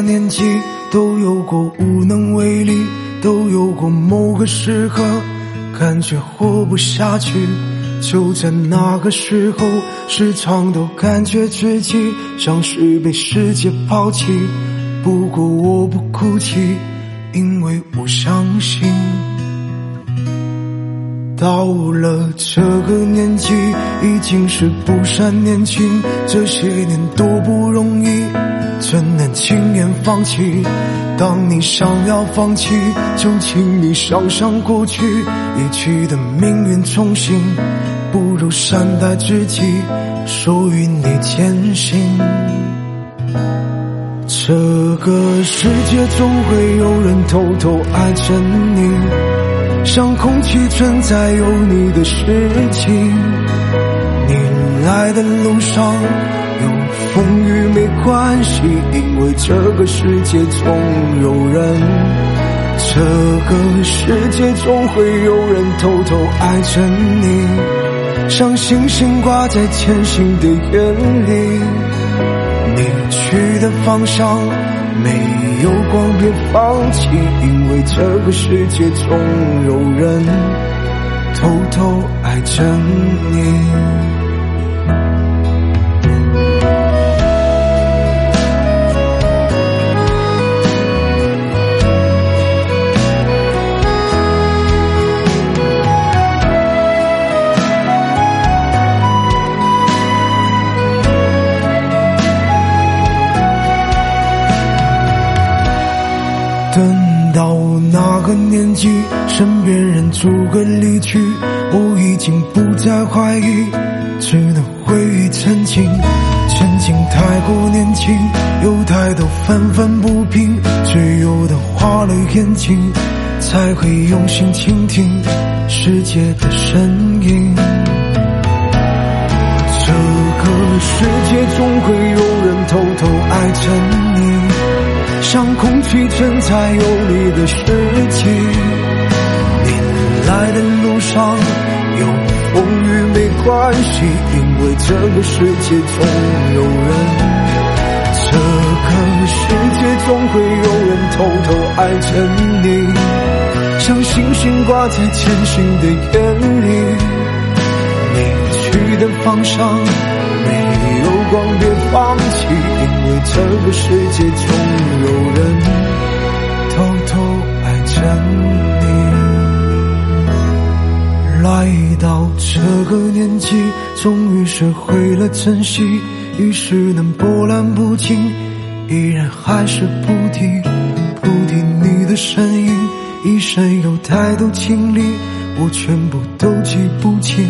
年纪，都有过无能为力，都有过某个时刻，感觉活不下去。就在那个时候，时常都感觉自己像是被世界抛弃。不过我不哭泣，因为我相信，到了这个年纪，已经是不善年轻。这些年多不容易，轻言放弃？当你想要放弃，就请你想想过去，一去的命运重新。不如善待自己，属于你前行。这个世界总会有人偷偷爱着你，像空气存在有你的事情。你来的路上有风雨没关系，因为这个世界总有人。这个世界总会有人偷偷爱着你。像星星挂在前行的眼里，你去的方向没有光，别放弃，因为这个世界总有人偷偷爱着你。等到那个年纪，身边人逐个离去，我已经不再怀疑，只能回忆曾经。曾经太过年轻，有太多愤愤不平，只有等花了眼睛，才会用心倾听世界的声音。这个世界总会有人偷偷爱着你。像空气存在有你的事情，你来的路上有风雨没关系，因为这个世界总有人。这个世界总会有人偷偷爱着你，像星星挂在前行的眼里，你去的方向没有光，别放弃，这个世界总。有人偷偷爱着你，来到这个年纪，终于学会了珍惜，于是能波澜不惊，依然还是不提不提你的身影。一生有太多经历，我全部都记不清，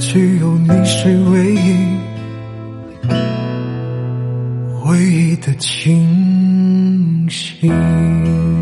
只有你是唯一唯一的清醒。